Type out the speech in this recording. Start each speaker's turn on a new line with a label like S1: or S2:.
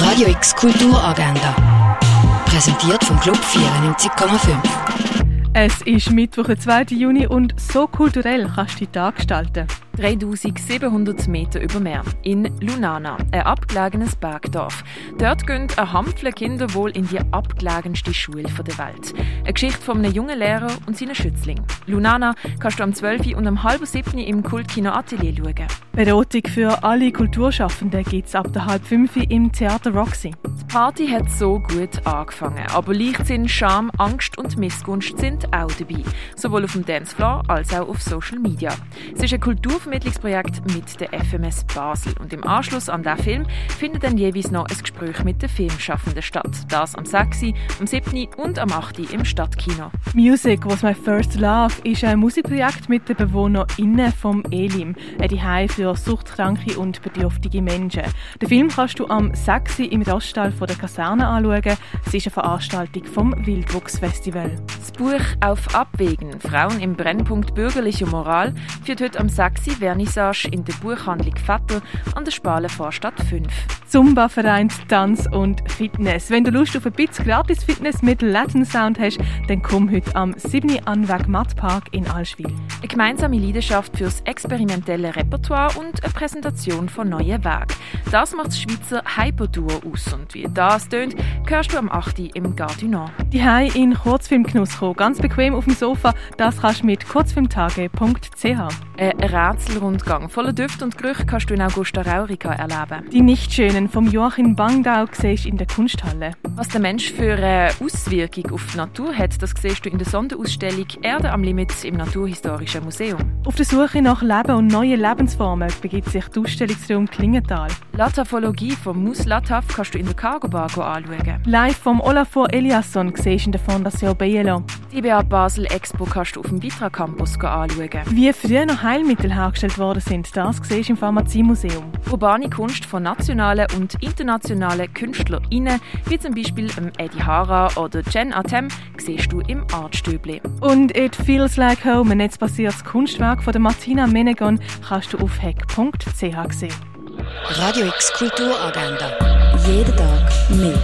S1: Radio X Kulturagenda. Präsentiert vom Club 94,5.
S2: Es ist Mittwoch, der 2. Juni und so kulturell kannst du die Tag gestalten.
S3: 3700 Meter über Meer in Lunana, ein abgelegenes Bergdorf. Dort gehen ein Hampfle Kinder wohl in die abgelegenste Schule der Welt. Eine Geschichte von einem jungen Lehrer und seinen Schützling. Lunana kannst du am 12. und am halb 7. im Kultkino Atelier schauen.
S2: Beratung für alle Kulturschaffenden gibt es ab der halb 5 im Theater Roxy.
S3: Die Party hat so gut angefangen, aber Leichtsinn, Scham, Angst und Missgunst sind auch dabei. Sowohl auf dem Dancefloor als auch auf Social Media. Es ist ein Kulturvermittlungsprojekt mit der FMS Basel und im Anschluss an diesen Film findet dann jeweils noch ein Gespräch mit den Filmschaffenden statt. Das am 6., am 7. und am 8. im Stadtkino.
S2: Music was my first love ist ein Musikprojekt mit den BewohnerInnen vom Elim, ein Zuhause für suchtkranke und bedürftige Menschen. Den Film kannst du am 6. im Raststall der Kaserne anschauen. Es ist eine Veranstaltung vom Wildwuchsfestival.
S3: Das Buch «Auf Abwägen – Frauen im Brennpunkt bürgerliche Moral» führt heute am 6. Vernissage in der Buchhandlung Vetter an der Spalen Vorstadt 5.
S2: Zumba vereint Tanz und Fitness. Wenn du Lust auf ein bisschen gratis Fitness mit Latin Sound hast, dann komm heute am 7. Anweg Mattpark in Allschwil.
S3: Eine gemeinsame Leidenschaft fürs experimentelle Repertoire und eine Präsentation von neuen Wegen. Das macht das Schweizer Hyperduo aus und wie das tönt, hörst du am 8. im Gardinant.
S2: Die Hai in Kurzfilmgenuss kommen, ganz bequem auf dem Sofa, das kannst du mit kurzfilmtage.ch.
S3: Ein Rätselrundgang voller Düfte und Gerüche kannst du in Augusta Raurica erleben.
S2: Die Nichtschönen vom Joachim Bangdau siehst in der Kunsthalle.
S3: Was der Mensch für eine Auswirkung auf die Natur hat, das siehst du in der Sonderausstellung Erde am Limit im Naturhistorischen Museum.
S2: Auf der Suche nach Leben und neuen Lebensformen begibt sich der Ausstellungsraum Klingenthal.
S3: Lataphologie von Mus Lataf kannst du in der Cargo Bar anschauen.
S2: Live vom Olafur Eliasson siehst in der Fondation Bielo.
S3: Die BA Basel Expo kannst du auf dem Vitra Campus anschauen.
S2: Wie früher noch Heilmittel hergestellt worden sind, das siehst du im Pharmaziemuseum.
S3: Urbane Kunst von nationalen und internationalen KünstlerInnen, wie zum Beispiel Eddie Hara oder Jen Atem, siehst du im Artstöble.
S2: Und It Feels Like Home, ein netzbasiertes Kunstwerk von Martina Menegon, kannst du auf heck.ch sehen.
S1: Radio X Kulturagenda. Jeden Tag mehr.